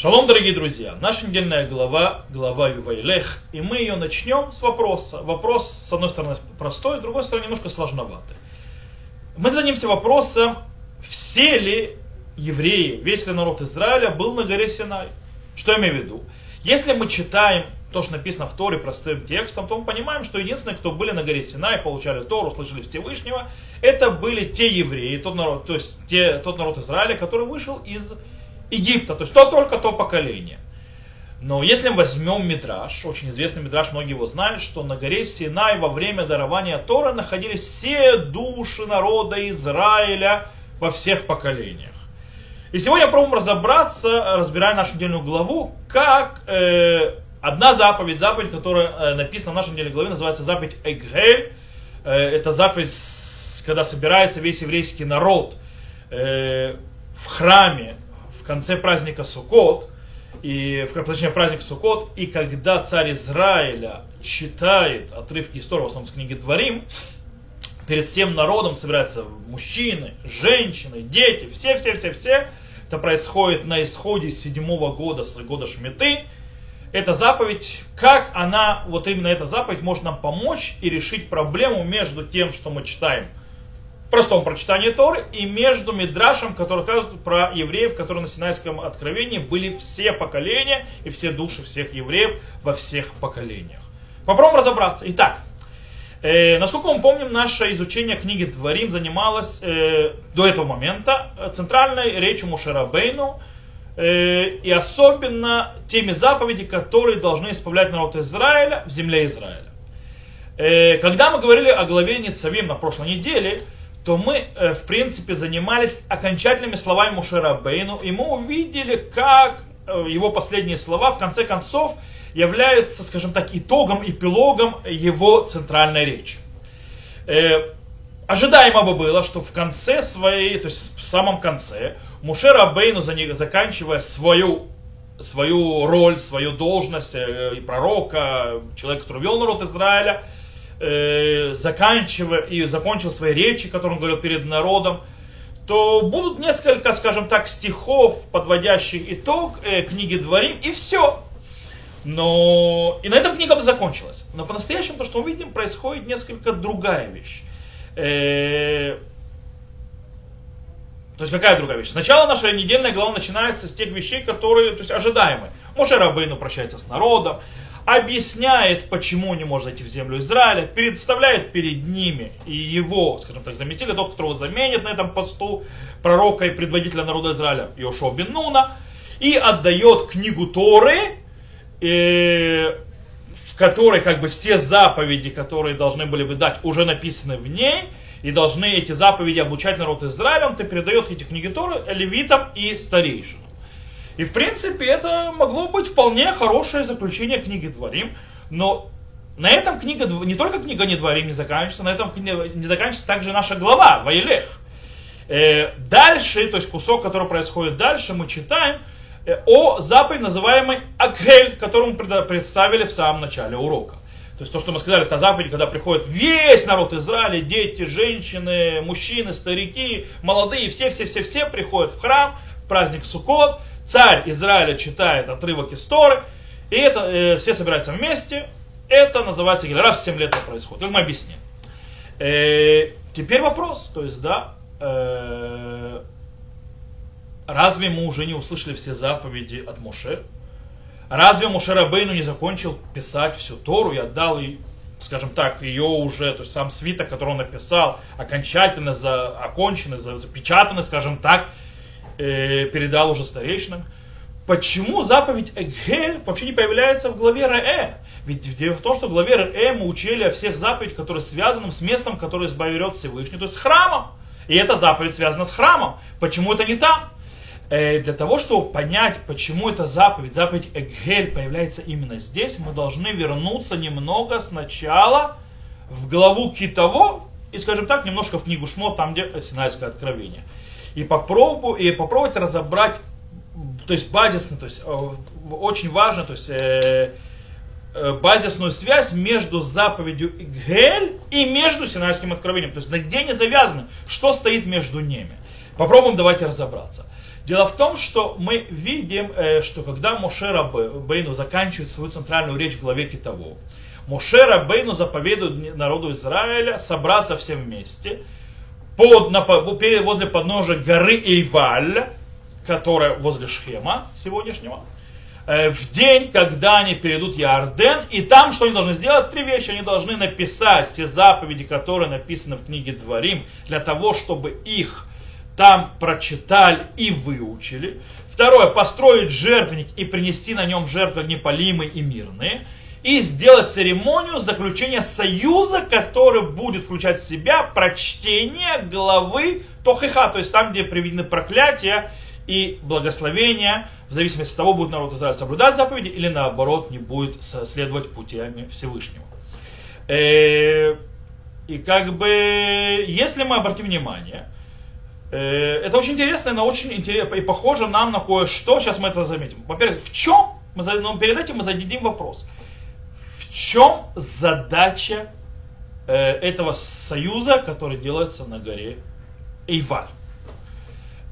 Шалом, дорогие друзья! Наша недельная глава, глава Ювайлех, и мы ее начнем с вопроса. Вопрос, с одной стороны, простой, с другой стороны, немножко сложноватый. Мы зададимся вопросом, все ли евреи, весь ли народ Израиля был на горе Синай? Что я имею в виду? Если мы читаем то, что написано в Торе простым текстом, то мы понимаем, что единственные, кто были на горе Синай, получали Тору, слышали Всевышнего, это были те евреи, тот народ, то есть те, тот народ Израиля, который вышел из Египта, то есть то только то поколение. Но если мы возьмем Мидраш, очень известный Мидраш, многие его знают, что на горе Синай во время дарования Тора находились все души народа Израиля во всех поколениях. И сегодня попробуем разобраться, разбирая нашу недельную главу, как э, одна заповедь, заповедь, которая э, написана в нашей недельной главе, называется заповедь Эгель. Э, это заповедь, когда собирается весь еврейский народ э, в храме конце праздника Суккот, и, в точнее, праздник Суккот, и когда царь Израиля читает отрывки истории, в основном с книги Дворим, перед всем народом собираются мужчины, женщины, дети, все-все-все-все. Это происходит на исходе седьмого года, с года Шмиты. Эта заповедь, как она, вот именно эта заповедь может нам помочь и решить проблему между тем, что мы читаем простом прочитании Торы, и между Мидрашем, который рассказывает про евреев, которые на Синайском откровении были все поколения и все души всех евреев во всех поколениях. Попробуем разобраться. Итак, Э, насколько мы помним, наше изучение книги Дворим занималось э, до этого момента центральной речью Мушерабейну э, и особенно теми заповеди, которые должны исправлять народ Израиля в земле Израиля. Э, когда мы говорили о главе Ницавим на прошлой неделе, то мы, э, в принципе, занимались окончательными словами Мушерабейну, и мы увидели, как э, его последние слова, в конце концов, является, скажем так, итогом, эпилогом его центральной речи. Э, ожидаемо бы было, что в конце своей, то есть в самом конце, Мушер Абейну, заканчивая свою, свою роль, свою должность и пророка, человека, который вел народ Израиля, э, заканчивая и закончил свои речи, которые он говорил перед народом, то будут несколько, скажем так, стихов, подводящих итог э, книги Дворим, и все. Но и на этом книга бы закончилась. Но по-настоящему то, что мы видим, происходит несколько другая вещь. Э, то есть какая другая вещь? Сначала наша недельная глава начинается с тех вещей, которые то есть, ожидаемы. Моше Рабейну прощается с народом, объясняет, почему не может зайти в землю Израиля, представляет перед ними и его, скажем так, заметили, тот, которого заменит на этом посту пророка и предводителя народа Израиля, Йошуа бен и отдает книгу Торы, и в которой как бы все заповеди, которые должны были бы дать, уже написаны в ней, и должны эти заповеди обучать народ Израиля, он передает эти книги Торы левитам и старейшинам. И в принципе это могло быть вполне хорошее заключение книги Дворим, но на этом книга, не только книга не Дворим не заканчивается, на этом не заканчивается также наша глава, Ваилех. Э, дальше, то есть кусок, который происходит дальше, мы читаем, Э, о заповеди, называемой Акхель, которую мы представили в самом начале урока. То есть то, что мы сказали, это заповедь, когда приходит весь народ Израиля, дети, женщины, мужчины, старики, молодые, все-все-все-все приходят в храм, в праздник Суккот, царь Израиля читает отрывок истории, и это э, все собираются вместе, это называется раз в 7 лет это происходит, как мы объясним. Э, теперь вопрос, то есть, да, э, Разве мы уже не услышали все заповеди от Моше? Разве Моше Рабейну не закончил писать всю Тору и отдал, скажем так, ее уже, то есть сам свиток, который он написал, окончательно за, оконченный, за, запечатанный, скажем так, э, передал уже старейшинам? Почему заповедь Эгель вообще не появляется в главе Ре? Ведь дело в том, что в главе Ре мы учили о всех заповедях, которые связаны с местом, которое избавит Всевышний, то есть с храмом. И эта заповедь связана с храмом. Почему это не там? Э, для того, чтобы понять, почему эта заповедь, заповедь Эгель появляется именно здесь, мы должны вернуться немного сначала в главу Китово и, скажем так, немножко в книгу Шмот, там, где Синайское откровение. И, попробую, и попробовать разобрать, то есть базисно, то есть э, очень важно, то есть э, э, базисную связь между заповедью Гель и между Синайским откровением. То есть где они завязаны, что стоит между ними. Попробуем давайте разобраться. Дело в том, что мы видим, э, что когда Мошера Бейну заканчивает свою центральную речь в главе Китово, Мошера Бейну заповедует народу Израиля собраться все вместе под, на, возле подножия горы Эйваль, которая возле Шхема сегодняшнего, Э, в день, когда они перейдут Ярден, и там что они должны сделать? Три вещи. Они должны написать все заповеди, которые написаны в книге Дворим, для того, чтобы их там прочитали и выучили. Второе, построить жертвенник и принести на нем жертвы непалимые и мирные. И сделать церемонию заключения союза, который будет включать в себя прочтение главы Тохиха, то есть там, где приведены проклятия и благословения, в зависимости от того, будет народ Израиля соблюдать заповеди или наоборот не будет следовать путями Всевышнего. Э, и как бы, если мы обратим внимание, э, это очень интересно, но очень интересно и похоже нам на кое-что, сейчас мы это заметим. Во-первых, в чем, но перед этим мы зададим вопрос, в чем задача э, этого союза, который делается на горе Эйваль?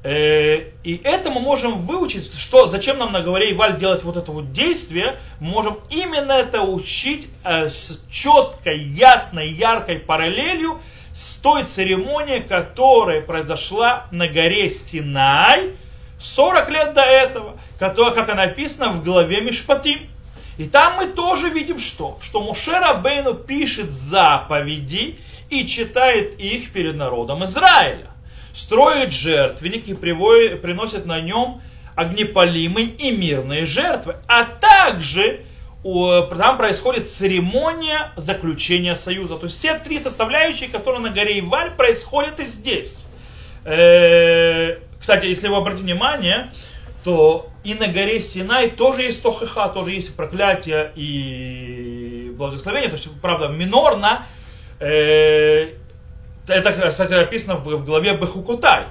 Э, и это мы можем выучить, что зачем нам на говоре Иваль делать вот это вот действие, мы можем именно это учить э, с четкой, ясной, яркой параллелью с той церемонией, которая произошла на горе Синай 40 лет до этого, которая, как она написана в главе Мишпатим. И там мы тоже видим что? Что Мушера Бейну пишет заповеди и читает их перед народом Израиля строит жертвенник и приводит, приносит на нем огнепалимые и мирные жертвы. А также там происходит церемония заключения союза. То есть все три составляющие, которые на горе Иваль, происходят и здесь. Э, кстати, если вы обратите внимание, то и на горе Синай тоже есть тохиха, тоже есть проклятие и благословение. То есть, правда, минорно, э, это, кстати, написано в, в главе Бехукотай.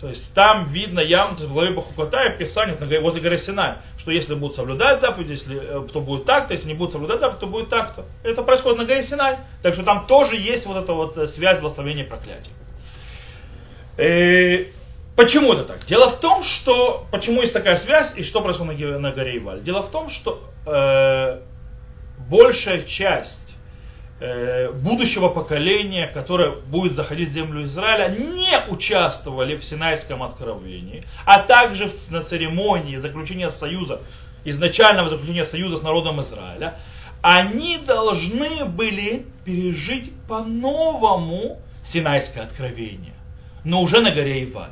То есть там видно явно, то есть в главе Бахукотай описание возле горы Синай, что если будут соблюдать заповеди, если, э, то будет так-то, если не будут соблюдать заповеди, то будет так-то. Это происходит на горе Синай. Так что там тоже есть вот эта вот э, связь благословения и проклятия. Э, почему это так? Дело в том, что почему есть такая связь и что происходит на горе Иваль. Дело в том, что э, большая часть Э, будущего поколения, которое будет заходить в землю Израиля, не участвовали в Синайском откровении, а также на церемонии заключения союза, изначального заключения союза с народом Израиля, они должны были пережить по-новому Синайское откровение, но уже на горе Иваль.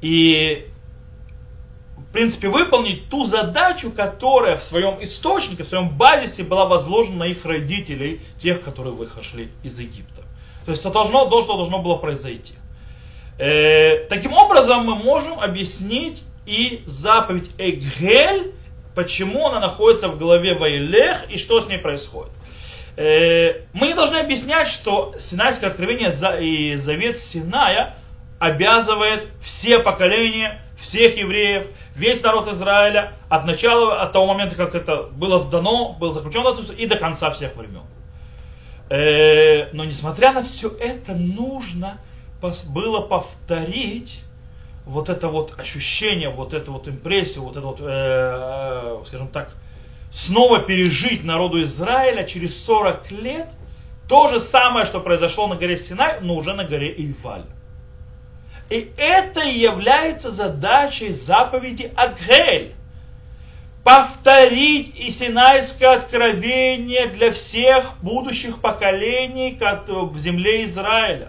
И принципе, выполнить ту задачу, которая в своем источнике, в своем базисе была возложена на их родителей, тех, которые выходили из Египта. То есть это должно, должно, должно было произойти. Э, таким образом, мы можем объяснить и заповедь Эгель, почему она находится в главе Вайлех и что с ней происходит. Э, мы не должны объяснять, что Синайское откровение и завет Синая обязывает все поколения, всех евреев, весь народ Израиля от начала, от того момента, как это было сдано, был заключен и до конца всех времен. Э, но несмотря на все это, нужно было повторить вот это вот ощущение, вот эту вот импрессию, вот это вот, э, э, скажем так, снова пережить народу Израиля через 40 лет то же самое, что произошло на горе Синай, но уже на горе Иваль. И это и является задачей заповеди Агель. Повторить и Синайское откровение для всех будущих поколений в земле Израиля.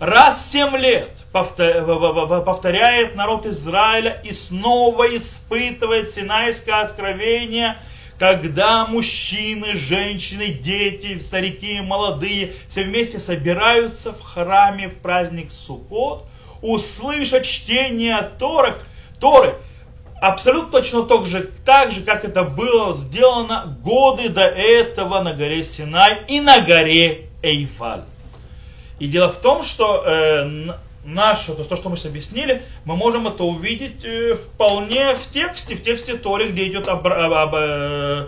Раз в семь лет повторяет народ Израиля и снова испытывает Синайское откровение, когда мужчины, женщины, дети, старики, молодые все вместе собираются в храме в праздник Суккот – услышать чтение Торок, Торы, абсолютно точно так же, так же, как это было сделано годы до этого на горе Синай и на горе Эйфаль. И дело в том, что э, наше, то, то, что мы сейчас объяснили, мы можем это увидеть э, вполне в тексте, в тексте Торы, где идет об, об, об, э,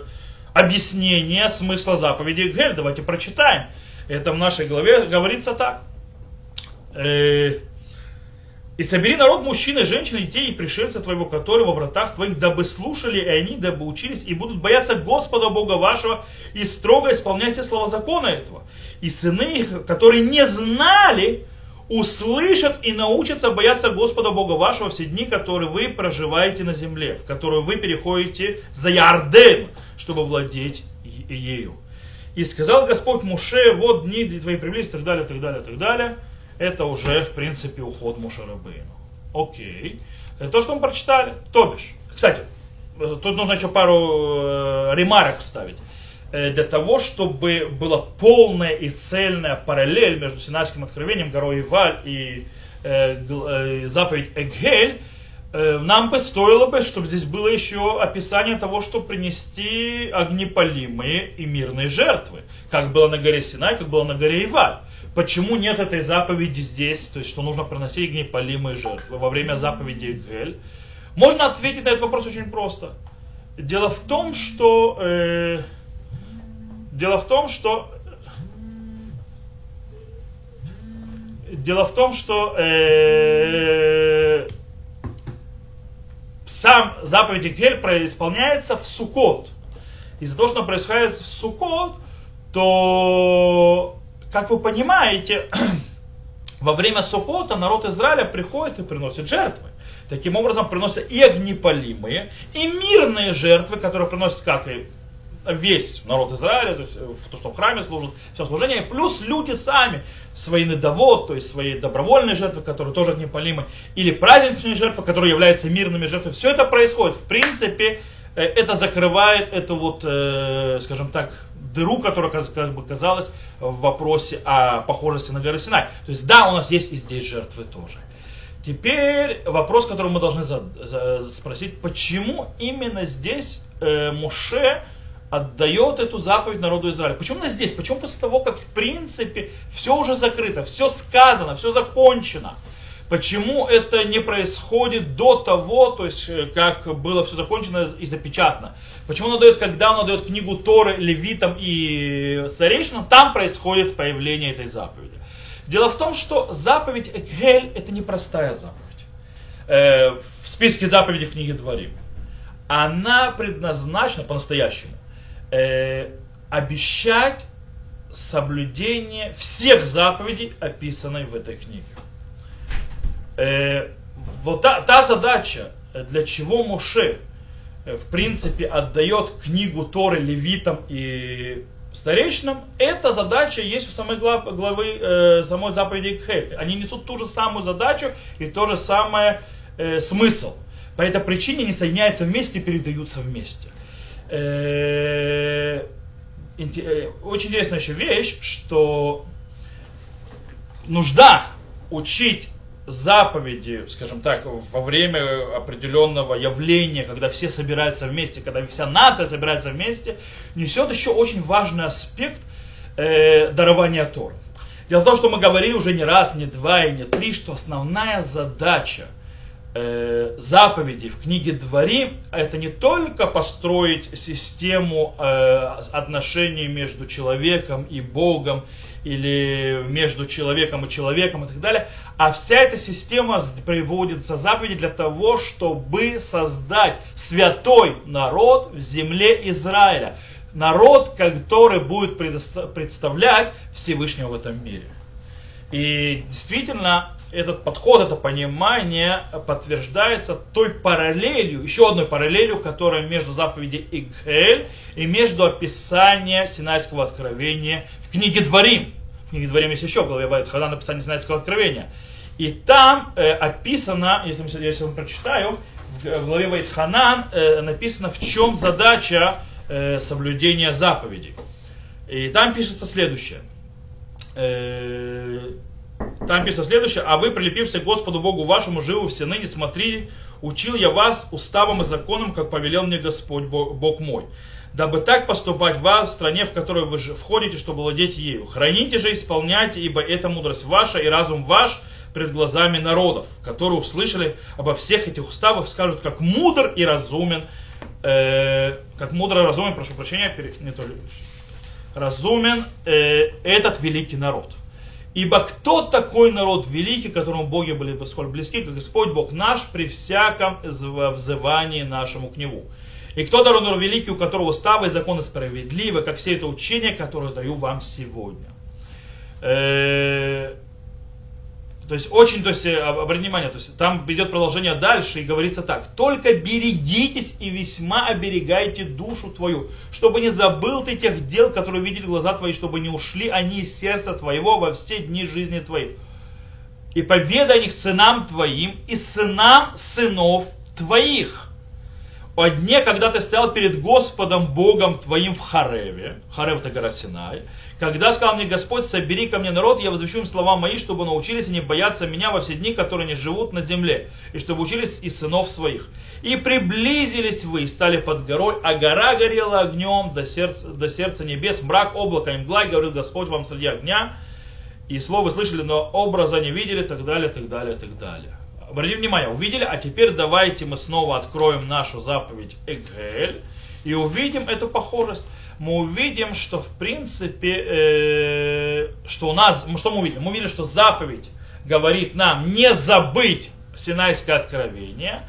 объяснение смысла заповеди Гель. Давайте прочитаем. Это в нашей главе говорится так. Э, И собери народ мужчин и женщин, детей и пришельцев твоего, которые во вратах твоих, дабы слушали, и они, дабы учились, и будут бояться Господа Бога вашего, и строго исполнять все слова закона этого. И сыны их, которые не знали, услышат и научатся бояться Господа Бога вашего все дни, которые вы проживаете на земле, в которую вы переходите за Ярден, чтобы владеть ею. И сказал Господь Муше, вот дни твои приблизились, так далее, так далее, так далее это уже, в принципе, уход Мушарабейну. Окей. Это то, что мы прочитали. То бишь. Кстати, тут нужно еще пару э, ремарок вставить. Э, для того, чтобы была полная и цельная параллель между Синайским откровением, горой Иваль и э, э, заповедь Эгель, э, нам бы стоило бы, чтобы здесь было еще описание того, что принести огнепалимые и мирные жертвы. Как было на горе Синай, как было на горе Иваль. Почему нет этой заповеди здесь, то есть что нужно приносить гнепалимые жертвы во время заповеди Гель? Можно ответить на этот вопрос очень просто. Дело в том, что э, дело в том, что дело в том, что э, сам заповедь Гель исполняется в Сукот. Из-за того, что происходит в Сукот, то как вы понимаете, во время Сукота народ Израиля приходит и приносит жертвы. Таким образом, приносят и огнепалимые, и мирные жертвы, которые приносят как и весь народ Израиля, то есть э, то, что в храме служит, все служение, плюс люди сами, свои недовод, то есть свои добровольные жертвы, которые тоже огнепалимы, или праздничные жертвы, которые являются мирными жертвами. Все это происходит. В принципе, э, это закрывает эту вот, э, скажем так, дыру, которая как бы казалась в вопросе о похожести на горы Синай. То есть да, у нас есть и здесь жертвы тоже. Теперь вопрос, который мы должны за, спросить, почему именно здесь э, Муше отдает эту заповедь народу Израиля. Почему именно здесь? Почему после того, как в принципе все уже закрыто, все сказано, все закончено? Почему это не происходит до того, то есть э, как было все закончено и запечатано? Почему он дает, когда он дает книгу Торы левитам и старейшинам, там происходит появление этой заповеди. Дело в том, что заповедь Экхель это непростая заповедь. Э, в списке заповедей в книге Дворим. Она предназначена по-настоящему э, обещать соблюдение всех заповедей, описанной в этой книге. Э, вот та, та задача, для чего Муше, э, в принципе, отдает книгу Торы левитам и старейшинам, эта задача есть у самой глав, главы э, самой заповеди Кхель. Они несут ту же самую задачу и то же самое э, смысл. По этой причине они соединяются вместе и передаются вместе. Э, э, очень интересная еще вещь, что нужда учить заповеди, скажем так, во время определенного явления, когда все собираются вместе, когда вся нация собирается вместе, несет еще очень важный аспект э, дарования Торы. Дело в том, что мы говорили уже не раз, не два и не три, что основная задача э, заповедей в книге Дворим это не только построить систему э, отношений между человеком и Богом, или между человеком и человеком и так далее. А вся эта система приводится заповеди для того, чтобы создать святой народ в земле Израиля. Народ, который будет представлять Всевышнего в этом мире. И действительно, этот подход, это понимание подтверждается той параллелью, еще одной параллелью, которая между заповедью Игхель и между описанием Синайского откровения в книге Дворим. В книге Дворим есть еще в главе Вайтхана написание Синайского откровения. И там э, описано, если, если я прочитаю, в главе Вайтханан э, написано, в чем задача э, соблюдения заповедей. И там пишется следующее. Э, там пишется следующее. А вы, прилепившись к Господу Богу вашему, живы все ныне, смотри, учил я вас уставом и законом, как повелел мне Господь Бог, мой дабы так поступать вас в стране, в которую вы входите, чтобы владеть ею. Храните же, исполняйте, ибо это мудрость ваша и разум ваш пред глазами народов, которые услышали обо всех этих уставах, скажут, как мудр и разумен, э, как мудро разумен, прошу прощения, не то, разумен э, этот великий народ. Ибо кто такой народ великий, которому боги были бы сколь близки, как Господь Бог наш, при всяком взывании нашему к Нему. И кто народ великий, у которого уставы и законы справедливы, как все это учение, которое даю вам сегодня. То есть очень, то есть, э, обратите внимание, то есть там идет продолжение дальше и говорится так. Только берегитесь и весьма оберегайте душу твою, чтобы не забыл ты тех дел, которые видели глаза твои, чтобы не ушли они из сердца твоего во все дни жизни твоей. И поведай о них сынам твоим и сынам сынов твоих о дне, когда ты стоял перед Господом Богом твоим в Хареве, Харев это гора Синай, когда сказал мне Господь, собери ко мне народ, я возвещу им слова мои, чтобы научились и не бояться меня во все дни, которые не живут на земле, и чтобы учились и сынов своих. И приблизились вы, и стали под горой, а гора горела огнем до сердца, до сердца небес, мрак, облако и мгла, и говорил Господь вам среди огня, и слово слышали, но образа не видели, так далее, так далее, так далее. Обратите внимание, увидели, а теперь давайте мы снова откроем нашу заповедь Эгель и увидим эту похожесть мы увидим, что в принципе, э, что у нас, что мы увидим? Мы увидели, что заповедь говорит нам не забыть Синайское откровение.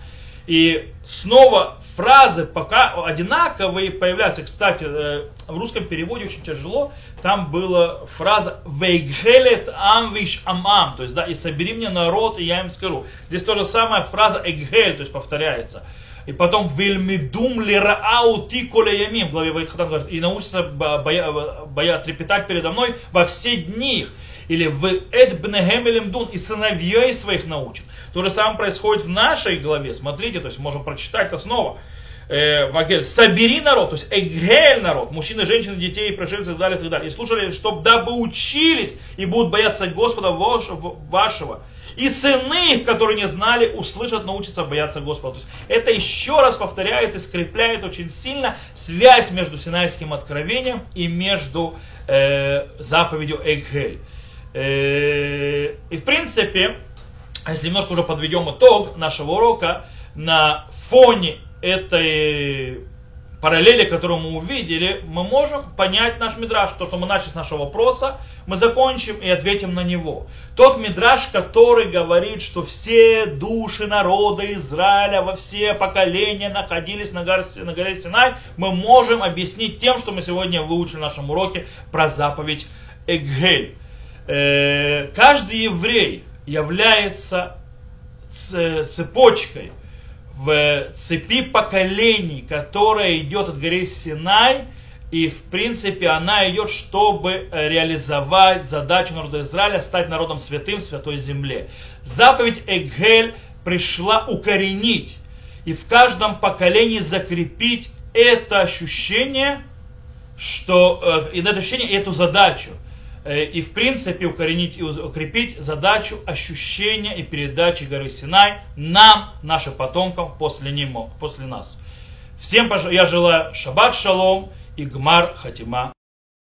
И снова фразы пока одинаковые появляются. Кстати, э, в русском переводе очень тяжело. Там была фраза «Вейгхелет амвиш амам», то есть, да, «И собери мне народ, и я им скажу». Здесь то же самое фраза «эгхель», то есть повторяется. И потом вельмидум лираау ти ямим, в главе Вайтхатан говорит, и научится боя, боя трепетать передо мной во все дни их. Или в эд бнегем дун, и сыновей своих научит. То же самое происходит в нашей главе. Смотрите, то есть можем прочитать это снова. Э, Вагель, собери народ, то есть эгель народ, мужчины, женщины, детей, пришельцы и так далее, и так далее. И слушали, чтобы дабы учились и будут бояться Господа вашего и сыны их, которые не знали, услышат, научатся бояться Господа. То есть это еще раз повторяет и скрепляет очень сильно связь между Синайским откровением и между э, заповедью Эгхель. Э, и в принципе, если немножко уже подведем итог нашего урока, на фоне этой параллели, которую мы увидели, мы можем понять наш мидраж. То, что мы начали с нашего вопроса, мы закончим и ответим на него. Тот мидраж, который говорит, что все души народа Израиля во все поколения находились на горе, на горе Синай, мы можем объяснить тем, что мы сегодня выучили в нашем уроке про заповедь Эгель. Э, каждый еврей является цепочкой в цепи поколений, которая идет от горы Синай, и в принципе она идет, чтобы реализовать задачу народа Израиля, стать народом святым в святой земле. Заповедь Эгель пришла укоренить и в каждом поколении закрепить это ощущение, что, э, и это ощущение, и эту задачу – и в принципе укоренить и укрепить задачу ощущения и передачи горы Синай нам, нашим потомкам, после, него, после нас. Всем я желаю шаббат шалом и гмар хатима